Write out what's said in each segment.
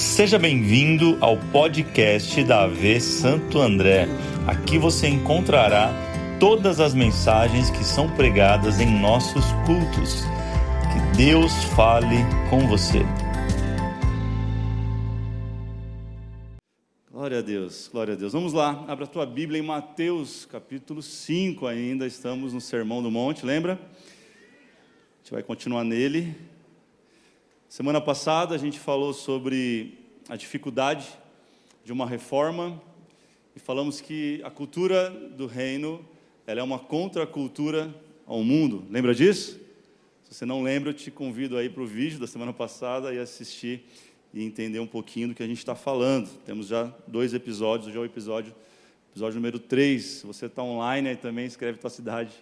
Seja bem-vindo ao podcast da AV Santo André. Aqui você encontrará todas as mensagens que são pregadas em nossos cultos. Que Deus fale com você. Glória a Deus, glória a Deus. Vamos lá, abra a tua Bíblia em Mateus capítulo 5 ainda, estamos no Sermão do Monte, lembra? A gente vai continuar nele. Semana passada a gente falou sobre a dificuldade de uma reforma e falamos que a cultura do reino ela é uma contracultura ao mundo. Lembra disso? Se você não lembra, eu te convido aí para o vídeo da semana passada e assistir e entender um pouquinho do que a gente está falando. Temos já dois episódios, hoje é o episódio, episódio número 3. Se você está online, aí também escreve tua cidade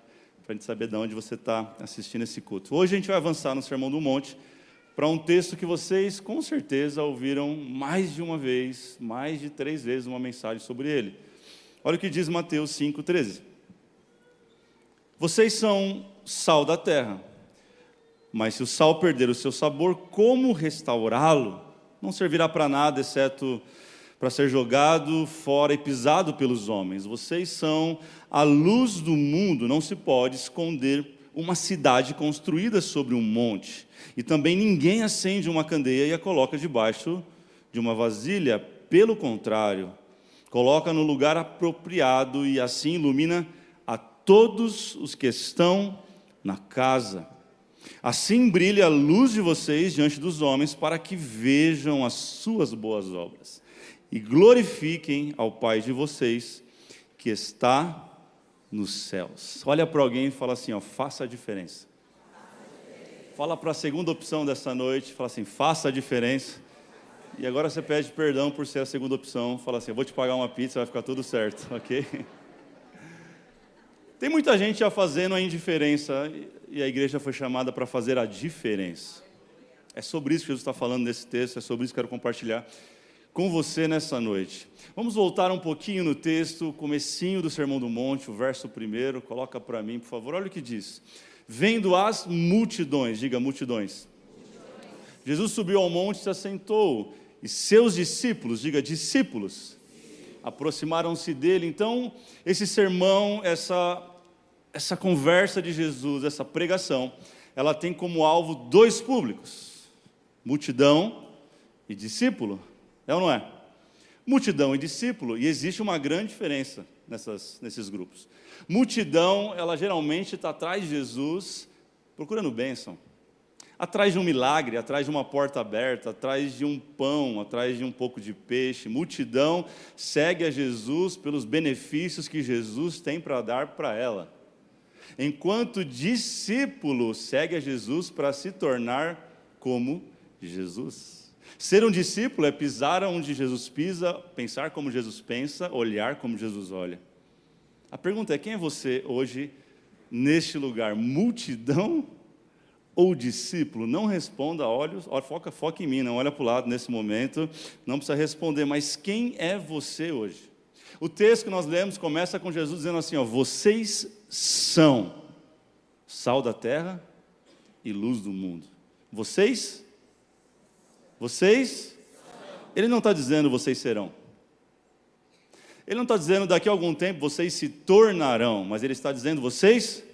para a gente saber de onde você está assistindo esse culto. Hoje a gente vai avançar no Sermão do Monte para um texto que vocês com certeza ouviram mais de uma vez, mais de três vezes uma mensagem sobre ele. Olha o que diz Mateus 5,13. Vocês são sal da terra, mas se o sal perder o seu sabor, como restaurá-lo? Não servirá para nada, exceto para ser jogado fora e pisado pelos homens. Vocês são a luz do mundo, não se pode esconder uma cidade construída sobre um monte. E também ninguém acende uma candeia e a coloca debaixo de uma vasilha. Pelo contrário, coloca no lugar apropriado e assim ilumina a todos os que estão na casa. Assim brilha a luz de vocês diante dos homens, para que vejam as suas boas obras e glorifiquem ao Pai de vocês que está nos céus. Olha para alguém e fala assim: ó, faça a diferença. Fala para a segunda opção dessa noite, fala assim: faça a diferença. E agora você pede perdão por ser a segunda opção. Fala assim: eu vou te pagar uma pizza, vai ficar tudo certo, ok? Tem muita gente já fazendo a indiferença e a igreja foi chamada para fazer a diferença. É sobre isso que Jesus está falando nesse texto, é sobre isso que quero compartilhar com você nessa noite. Vamos voltar um pouquinho no texto, comecinho do Sermão do Monte, o verso primeiro, coloca para mim, por favor. Olha o que diz. Vendo as multidões, diga multidões. multidões. Jesus subiu ao monte e se assentou, e seus discípulos, diga discípulos, aproximaram-se dele. Então, esse sermão, essa essa conversa de Jesus, essa pregação, ela tem como alvo dois públicos: multidão e discípulo. É ou não é? Multidão e discípulo, e existe uma grande diferença nessas, nesses grupos. Multidão, ela geralmente está atrás de Jesus, procurando bênção, atrás de um milagre, atrás de uma porta aberta, atrás de um pão, atrás de um pouco de peixe. Multidão segue a Jesus pelos benefícios que Jesus tem para dar para ela. Enquanto discípulo segue a Jesus para se tornar como Jesus. Ser um discípulo é pisar onde Jesus pisa, pensar como Jesus pensa, olhar como Jesus olha. A pergunta é: quem é você hoje neste lugar? Multidão ou discípulo? Não responda, olha, foca, foca em mim, não olha para o lado nesse momento, não precisa responder, mas quem é você hoje? O texto que nós lemos começa com Jesus dizendo assim: ó, vocês são sal da terra e luz do mundo. Vocês vocês? Ele não está dizendo vocês serão. Ele não está dizendo daqui a algum tempo vocês se tornarão, mas ele está dizendo vocês.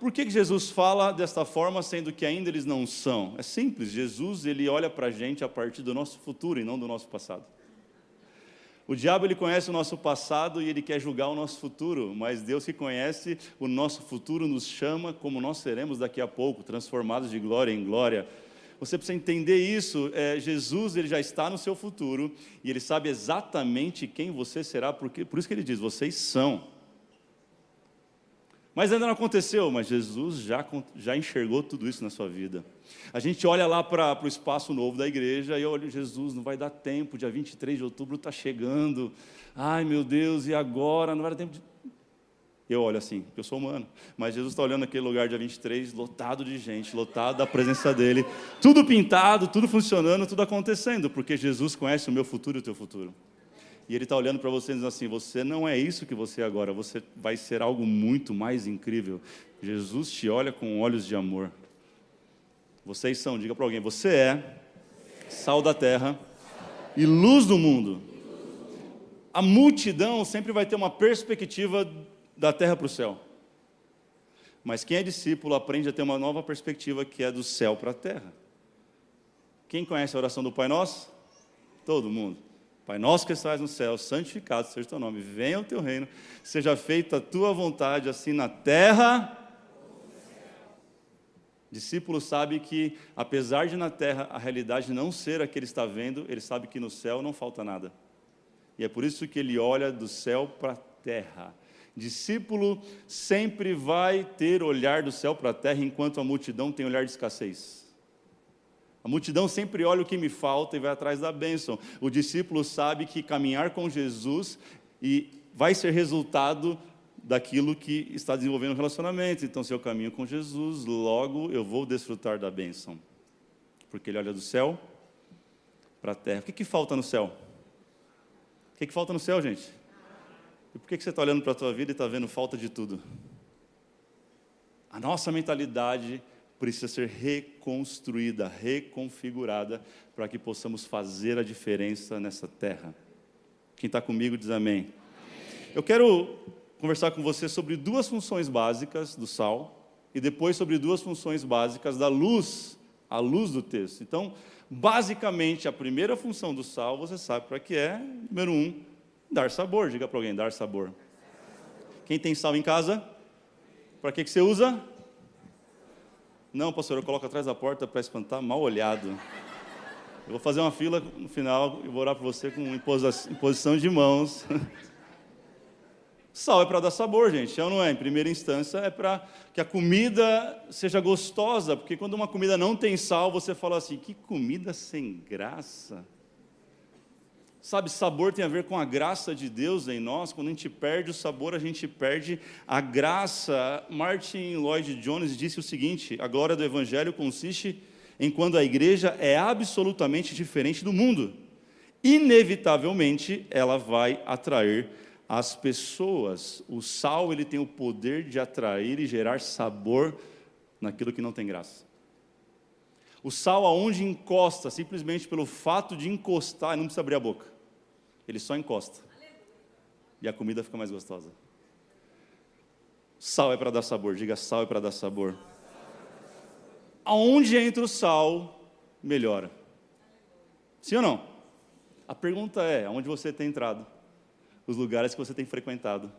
Por que, que Jesus fala desta forma, sendo que ainda eles não são? É simples, Jesus ele olha para a gente a partir do nosso futuro e não do nosso passado. O diabo ele conhece o nosso passado e ele quer julgar o nosso futuro, mas Deus que conhece o nosso futuro nos chama como nós seremos daqui a pouco, transformados de glória em glória você precisa entender isso. É, Jesus ele já está no seu futuro e ele sabe exatamente quem você será, porque, por isso que ele diz: vocês são. Mas ainda não aconteceu, mas Jesus já, já enxergou tudo isso na sua vida. A gente olha lá para o espaço novo da igreja e olha, Jesus, não vai dar tempo, dia 23 de outubro está chegando. Ai meu Deus, e agora? Não vai dar tempo de. Eu olho assim, eu sou humano. Mas Jesus está olhando aquele lugar dia 23, lotado de gente, lotado da presença dele. Tudo pintado, tudo funcionando, tudo acontecendo, porque Jesus conhece o meu futuro e o teu futuro. E ele está olhando para você dizendo assim: você não é isso que você é agora, você vai ser algo muito mais incrível. Jesus te olha com olhos de amor. Vocês são, diga para alguém, você é sal da terra e luz do mundo. A multidão sempre vai ter uma perspectiva da terra para o céu. Mas quem é discípulo aprende a ter uma nova perspectiva que é do céu para a terra. Quem conhece a oração do Pai Nosso? Todo mundo. Pai nosso que estás no céu, santificado seja o teu nome, venha o teu reino, seja feita a tua vontade, assim na terra. Discípulo sabe que, apesar de na terra a realidade não ser a que ele está vendo, ele sabe que no céu não falta nada. E é por isso que ele olha do céu para a terra. Discípulo sempre vai ter olhar do céu para a terra, enquanto a multidão tem olhar de escassez. A multidão sempre olha o que me falta e vai atrás da bênção. O discípulo sabe que caminhar com Jesus e vai ser resultado daquilo que está desenvolvendo o relacionamento. Então, se eu caminho com Jesus, logo eu vou desfrutar da bênção. Porque ele olha do céu para a terra. O que, que falta no céu? O que, que falta no céu, gente? E por que, você está olhando para a tua vida e está vendo falta de tudo? A nossa mentalidade precisa ser reconstruída, reconfigurada, para que possamos fazer a diferença nessa terra. Quem está comigo diz amém. amém. Eu quero conversar com você sobre duas funções básicas do sal e depois sobre duas funções básicas da luz, a luz do texto. Então, basicamente, a primeira função do sal, você sabe para que é, número um, dar sabor. Diga para alguém, dar sabor. Quem tem sal em casa? Para que, que você usa? Não, pastor, eu coloco atrás da porta para espantar mal olhado. Eu vou fazer uma fila no final e vou orar por você com imposição de mãos. Sal é para dar sabor, gente, é ou não é? Em primeira instância, é para que a comida seja gostosa, porque quando uma comida não tem sal, você fala assim: que comida sem graça. Sabe, sabor tem a ver com a graça de Deus em nós. Quando a gente perde o sabor, a gente perde a graça. Martin Lloyd Jones disse o seguinte: a glória do Evangelho consiste em quando a igreja é absolutamente diferente do mundo. Inevitavelmente, ela vai atrair as pessoas. O sal ele tem o poder de atrair e gerar sabor naquilo que não tem graça. O sal, aonde encosta, simplesmente pelo fato de encostar, não precisa abrir a boca ele só encosta. E a comida fica mais gostosa. Sal é para dar sabor, diga sal é para dar sabor. Aonde entra o sal, melhora. Sim ou não? A pergunta é: aonde você tem entrado? Os lugares que você tem frequentado,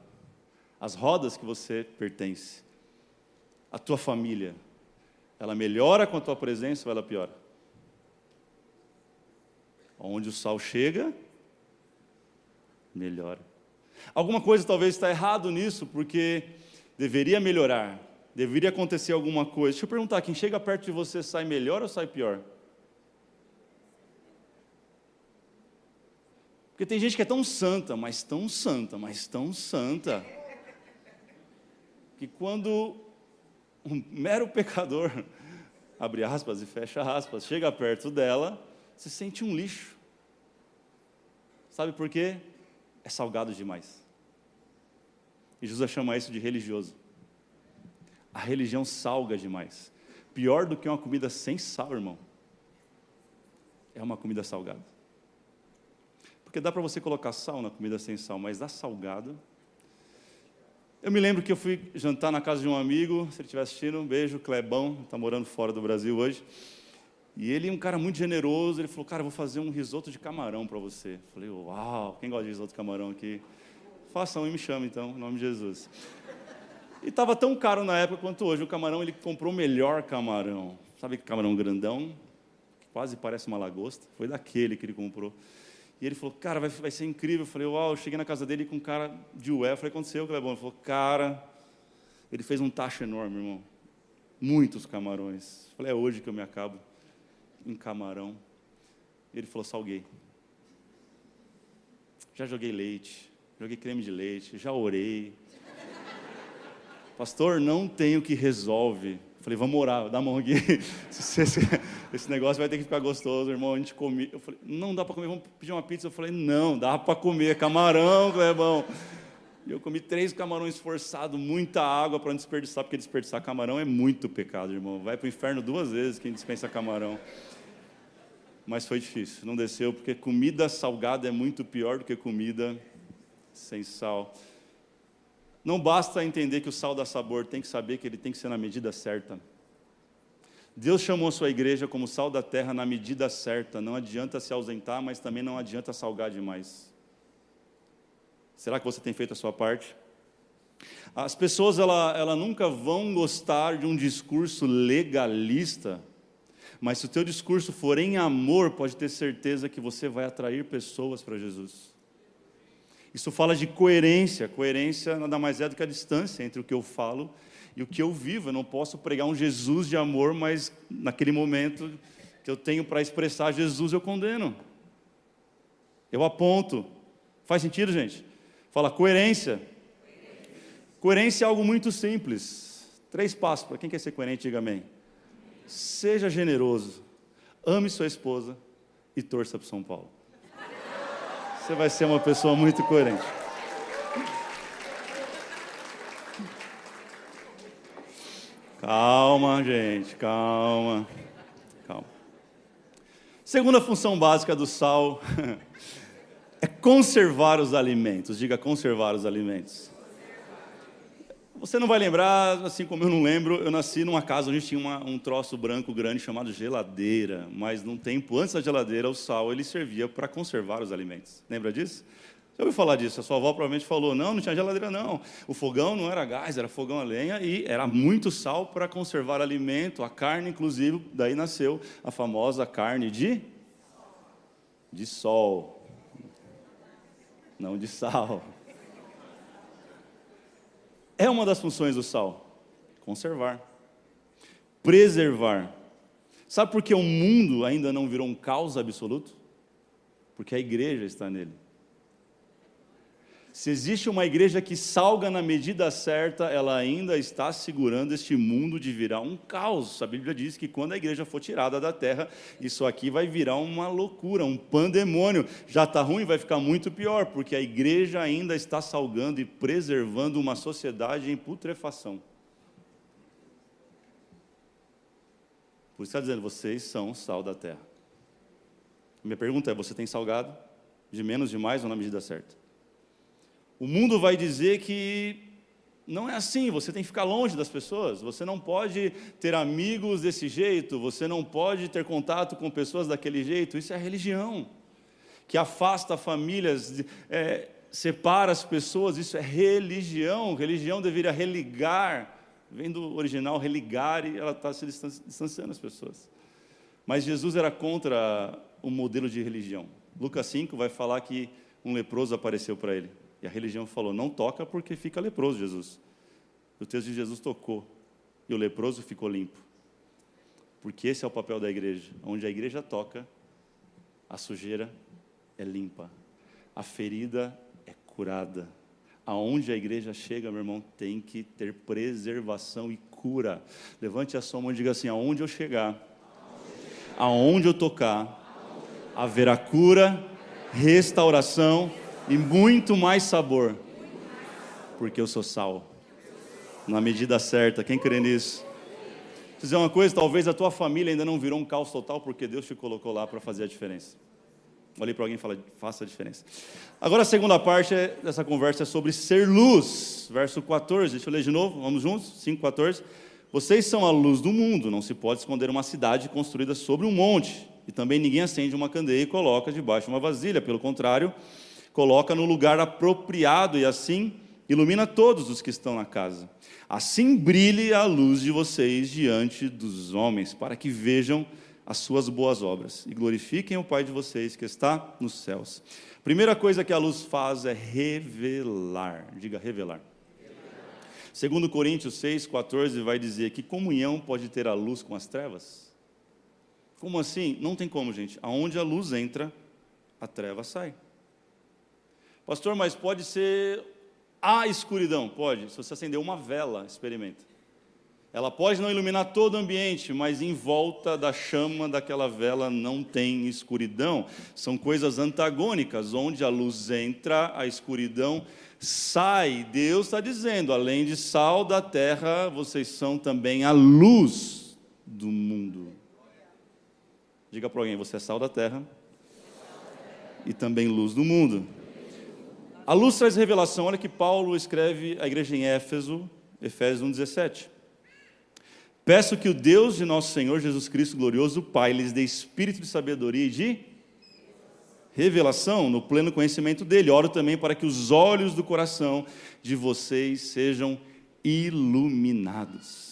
as rodas que você pertence, a tua família, ela melhora com a tua presença ou ela piora? Onde o sal chega, melhora. Alguma coisa talvez está errado nisso, porque deveria melhorar, deveria acontecer alguma coisa. Deixa eu perguntar: quem chega perto de você sai melhor ou sai pior? Porque tem gente que é tão santa, mas tão santa, mas tão santa, que quando um mero pecador, abre aspas e fecha aspas, chega perto dela, se sente um lixo. Sabe por quê? É salgado demais. E Jesus chama isso de religioso. A religião salga demais. Pior do que uma comida sem sal, irmão, é uma comida salgada. Porque dá para você colocar sal na comida sem sal, mas dá salgado. Eu me lembro que eu fui jantar na casa de um amigo, se ele estiver assistindo, um beijo, Clebão, está morando fora do Brasil hoje. E ele é um cara muito generoso, ele falou, cara, vou fazer um risoto de camarão para você. Eu falei, uau, quem gosta de risoto de camarão aqui? Façam e me chame então, em nome de Jesus. E estava tão caro na época quanto hoje. O camarão, ele comprou o melhor camarão. Sabe que camarão grandão? Que quase parece uma lagosta. Foi daquele que ele comprou. E ele falou, cara, vai, vai ser incrível. Eu falei, uau, eu cheguei na casa dele com um cara de ué. Eu falei, aconteceu, Clebão? Ele falou, cara, ele fez um tacho enorme, irmão. Muitos camarões. Eu falei, é hoje que eu me acabo em camarão. Ele falou: salguei. Já joguei leite, joguei creme de leite, já orei. Pastor, não tem o que resolve. Falei, vamos orar, dá a mão aqui. Esse negócio vai ter que ficar gostoso, irmão. A gente come. Eu falei, não dá para comer, vamos pedir uma pizza. Eu falei, não, dá para comer. Camarão, Clebão. E eu comi três camarões forçados, muita água para não desperdiçar, porque desperdiçar camarão é muito pecado, irmão. Vai para o inferno duas vezes quem dispensa camarão. Mas foi difícil, não desceu, porque comida salgada é muito pior do que comida sem sal. Não basta entender que o sal dá sabor, tem que saber que ele tem que ser na medida certa. Deus chamou a sua igreja como sal da terra na medida certa. Não adianta se ausentar, mas também não adianta salgar demais. Será que você tem feito a sua parte? As pessoas ela, ela nunca vão gostar de um discurso legalista, mas se o teu discurso for em amor, pode ter certeza que você vai atrair pessoas para Jesus. Isso fala de coerência. Coerência nada mais é do que a distância entre o que eu falo e o que eu vivo. Eu não posso pregar um Jesus de amor, mas naquele momento que eu tenho para expressar Jesus, eu condeno. Eu aponto. Faz sentido, gente? Fala coerência. Coerência é algo muito simples. Três passos. Para quem quer ser coerente, diga amém. Seja generoso. Ame sua esposa e torça para São Paulo. Você vai ser uma pessoa muito coerente. Calma, gente, calma. Calma. Segunda função básica do sal é conservar os alimentos. Diga conservar os alimentos. Você não vai lembrar, assim como eu não lembro, eu nasci numa casa onde tinha uma, um troço branco grande chamado geladeira, mas num tempo antes da geladeira, o sal ele servia para conservar os alimentos. Lembra disso? Você ouviu falar disso? A sua avó provavelmente falou: não, não tinha geladeira, não. O fogão não era gás, era fogão a lenha e era muito sal para conservar alimento, a carne, inclusive. Daí nasceu a famosa carne de, de sol, não de sal. É uma das funções do sal: conservar, preservar. Sabe por que o mundo ainda não virou um caos absoluto? Porque a igreja está nele. Se existe uma igreja que salga na medida certa, ela ainda está segurando este mundo de virar um caos. A Bíblia diz que quando a igreja for tirada da terra, isso aqui vai virar uma loucura, um pandemônio. Já está ruim, vai ficar muito pior, porque a igreja ainda está salgando e preservando uma sociedade em putrefação. Por isso está dizendo, vocês são sal da terra. Minha pergunta é: você tem salgado? De menos, de mais ou na medida certa? O mundo vai dizer que não é assim, você tem que ficar longe das pessoas, você não pode ter amigos desse jeito, você não pode ter contato com pessoas daquele jeito, isso é religião, que afasta famílias, é, separa as pessoas, isso é religião, religião deveria religar, vem do original religar e ela está se distanciando as pessoas. Mas Jesus era contra o modelo de religião. Lucas 5 vai falar que um leproso apareceu para ele. E a religião falou: não toca porque fica leproso, Jesus. O texto de Jesus tocou e o leproso ficou limpo. Porque esse é o papel da igreja. Onde a igreja toca, a sujeira é limpa, a ferida é curada. Aonde a igreja chega, meu irmão, tem que ter preservação e cura. Levante a sua mão e diga assim: aonde eu chegar, aonde eu tocar, haverá cura, restauração e muito mais sabor, porque eu sou sal. Na medida certa, quem crê nisso? Vou dizer uma coisa, talvez a tua família ainda não virou um caos total, porque Deus te colocou lá para fazer a diferença. Olhei para alguém e falei, faça a diferença. Agora a segunda parte dessa conversa é sobre ser luz. Verso 14, deixa eu ler de novo, vamos juntos? 5, 14. Vocês são a luz do mundo, não se pode esconder uma cidade construída sobre um monte. E também ninguém acende uma candeia e coloca debaixo de uma vasilha, pelo contrário, coloca no lugar apropriado e assim ilumina todos os que estão na casa. Assim brilhe a luz de vocês diante dos homens, para que vejam as suas boas obras e glorifiquem o Pai de vocês que está nos céus. Primeira coisa que a luz faz é revelar. Diga revelar. Segundo Coríntios 6:14 vai dizer que comunhão pode ter a luz com as trevas? Como assim? Não tem como, gente. Aonde a luz entra, a treva sai. Pastor, mas pode ser a escuridão? Pode. Se você acender uma vela, experimenta. Ela pode não iluminar todo o ambiente, mas em volta da chama daquela vela não tem escuridão. São coisas antagônicas, onde a luz entra, a escuridão sai. Deus está dizendo: além de sal da terra, vocês são também a luz do mundo. Diga para alguém: você é sal da terra e também luz do mundo. A luz traz revelação. Olha que Paulo escreve à igreja em Éfeso, Efésios 1,17. Peço que o Deus de nosso Senhor Jesus Cristo glorioso, Pai, lhes dê espírito de sabedoria e de revelação no pleno conhecimento dele. Oro também para que os olhos do coração de vocês sejam iluminados.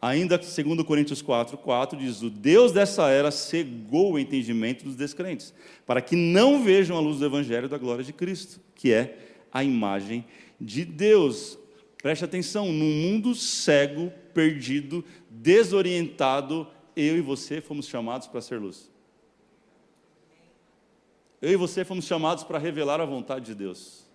Ainda segundo Coríntios 4, 4 diz: "O Deus dessa era cegou o entendimento dos descrentes, para que não vejam a luz do evangelho da glória de Cristo, que é a imagem de Deus." Preste atenção, num mundo cego, perdido, desorientado, eu e você fomos chamados para ser luz. Eu e você fomos chamados para revelar a vontade de Deus.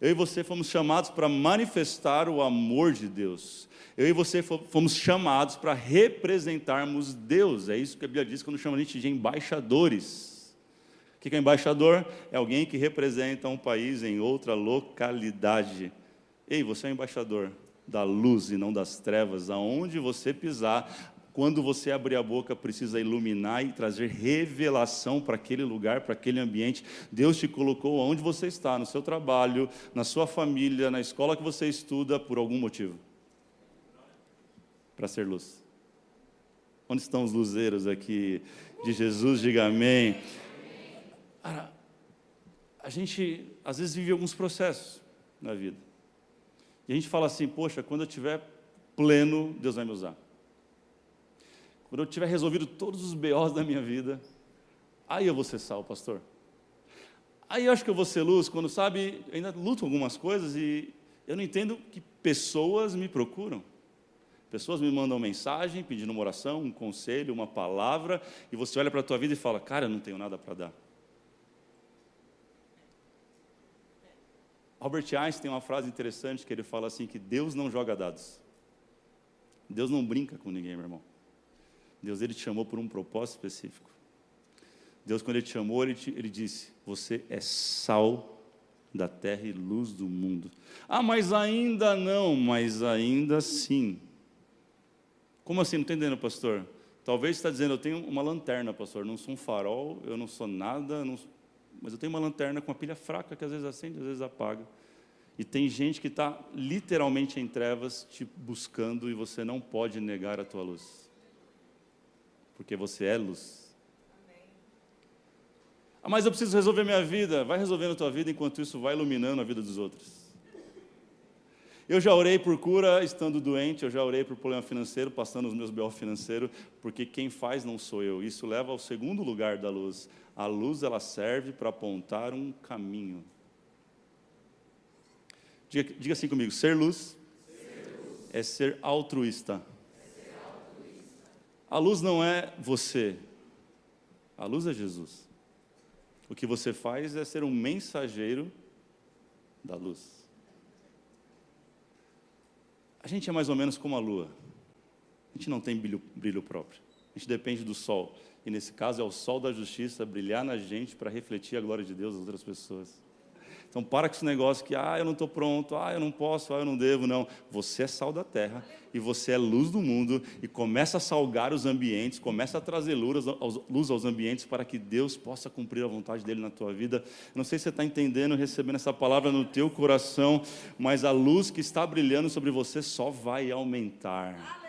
Eu e você fomos chamados para manifestar o amor de Deus. Eu e você fomos chamados para representarmos Deus. É isso que a Bíblia diz quando chama a gente de embaixadores. O que é embaixador? É alguém que representa um país em outra localidade. Ei, você é embaixador da luz e não das trevas. Aonde você pisar, quando você abrir a boca, precisa iluminar e trazer revelação para aquele lugar, para aquele ambiente. Deus te colocou onde você está, no seu trabalho, na sua família, na escola que você estuda, por algum motivo para ser luz. Onde estão os luzeiros aqui de Jesus? Diga amém. a gente às vezes vive alguns processos na vida. E a gente fala assim: poxa, quando eu tiver pleno, Deus vai me usar. Quando eu tiver resolvido todos os BOs da minha vida, aí eu vou ser sal, pastor. Aí eu acho que eu vou ser luz quando, sabe, ainda luto algumas coisas e eu não entendo que pessoas me procuram. Pessoas me mandam mensagem pedindo uma oração, um conselho, uma palavra, e você olha para a tua vida e fala: Cara, eu não tenho nada para dar. Albert Einstein tem uma frase interessante que ele fala assim: que Deus não joga dados. Deus não brinca com ninguém, meu irmão. Deus ele te chamou por um propósito específico. Deus, quando ele te chamou, ele, te, ele disse: Você é sal da terra e luz do mundo. Ah, mas ainda não, mas ainda sim. Como assim? Não está entendendo, pastor? Talvez você está dizendo, eu tenho uma lanterna, pastor, não sou um farol, eu não sou nada, não... mas eu tenho uma lanterna com uma pilha fraca que às vezes acende, às vezes apaga. E tem gente que está literalmente em trevas te buscando e você não pode negar a tua luz. Porque você é luz. Ah, mas eu preciso resolver minha vida. Vai resolvendo a tua vida enquanto isso vai iluminando a vida dos outros. Eu já orei por cura estando doente, eu já orei por problema financeiro, passando os meus BO financeiros, porque quem faz não sou eu. Isso leva ao segundo lugar da luz. A luz ela serve para apontar um caminho. Diga, diga assim comigo: ser luz, ser luz. É, ser altruísta. A luz não é você, a luz é Jesus. O que você faz é ser um mensageiro da luz. A gente é mais ou menos como a lua. A gente não tem brilho, brilho próprio. A gente depende do sol. E nesse caso é o sol da justiça brilhar na gente para refletir a glória de Deus às outras pessoas. Então para com esse negócio que, ah, eu não estou pronto, ah, eu não posso, ah, eu não devo. Não, você é sal da terra e você é luz do mundo e começa a salgar os ambientes, começa a trazer luz aos, ambientes para que Deus possa cumprir a vontade dEle na tua vida. Não sei se você está entendendo, recebendo essa palavra no teu coração, mas a luz que está brilhando sobre você só vai aumentar.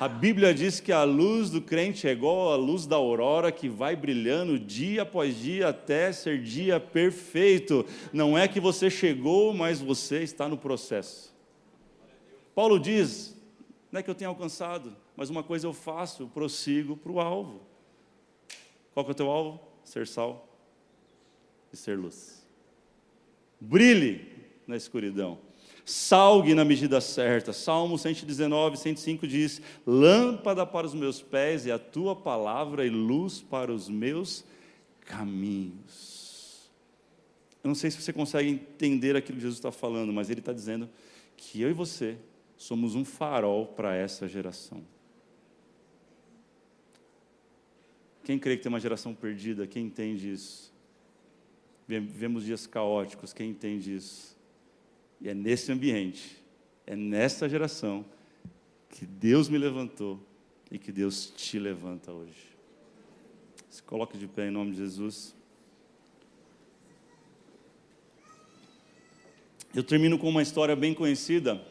A Bíblia diz que a luz do crente é igual à luz da aurora que vai brilhando dia após dia até ser dia perfeito. Não é que você chegou, mas você está no processo. Paulo diz: não é que eu tenha alcançado, mas uma coisa eu faço, eu prossigo para o alvo. Qual que é o teu alvo? Ser sal e ser luz. Brilhe na escuridão salgue na medida certa. Salmo 119, 105 diz: Lâmpada para os meus pés e a tua palavra e luz para os meus caminhos. Eu não sei se você consegue entender aquilo que Jesus está falando, mas ele está dizendo que eu e você somos um farol para essa geração. Quem crê que tem uma geração perdida, quem entende isso? Vivemos dias caóticos, quem entende isso? E é nesse ambiente, é nessa geração, que Deus me levantou e que Deus te levanta hoje. Se coloque de pé em nome de Jesus. Eu termino com uma história bem conhecida.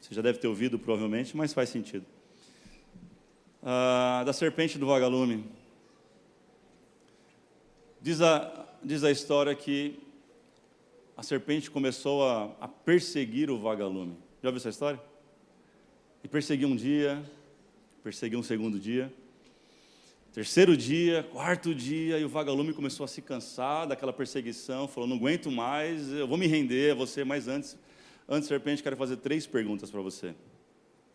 Você já deve ter ouvido, provavelmente, mas faz sentido. Ah, da serpente do vagalume. Diz a, diz a história que a serpente começou a, a perseguir o vagalume. Já ouviu essa história? E perseguiu um dia, perseguiu um segundo dia, terceiro dia, quarto dia, e o vagalume começou a se cansar daquela perseguição, falou: Não aguento mais, eu vou me render a você, mas antes, antes, serpente, quero fazer três perguntas para você.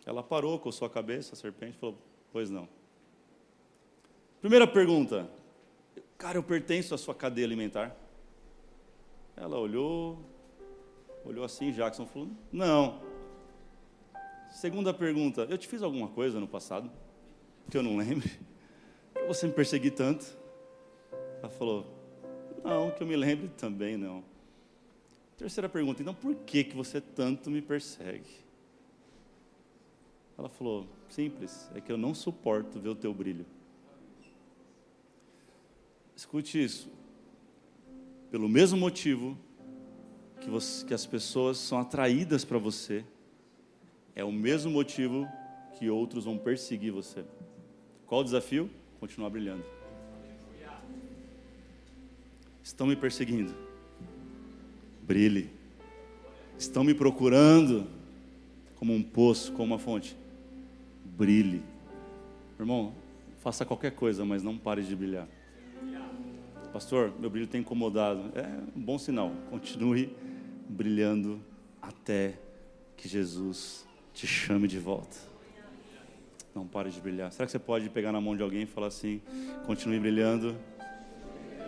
Ela parou, coçou a cabeça, a serpente falou: Pois não. Primeira pergunta: Cara, eu pertenço à sua cadeia alimentar? Ela olhou, olhou assim, Jackson falou: Não. Segunda pergunta: Eu te fiz alguma coisa no passado que eu não lembro? Você me perseguir tanto? Ela falou: Não, que eu me lembre também não. Terceira pergunta: Então por que que você tanto me persegue? Ela falou: Simples, é que eu não suporto ver o teu brilho. Escute isso pelo mesmo motivo que, você, que as pessoas são atraídas para você, é o mesmo motivo que outros vão perseguir você. Qual o desafio? Continuar brilhando. Estão me perseguindo. Brilhe. Estão me procurando como um poço, como uma fonte. Brilhe. Irmão, faça qualquer coisa, mas não pare de brilhar. Pastor, meu brilho tem incomodado. É um bom sinal. Continue brilhando até que Jesus te chame de volta. Não pare de brilhar. Será que você pode pegar na mão de alguém e falar assim: continue brilhando?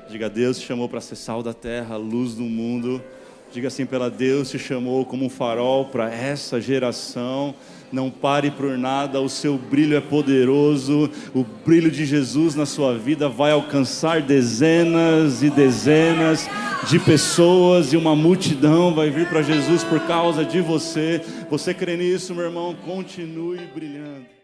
Diga, Deus te chamou para ser sal da terra, luz do mundo. Diga assim pela Deus te chamou como um farol para essa geração. Não pare por nada, o seu brilho é poderoso. O brilho de Jesus na sua vida vai alcançar dezenas e dezenas de pessoas e uma multidão vai vir para Jesus por causa de você. Você crê nisso, meu irmão? Continue brilhando.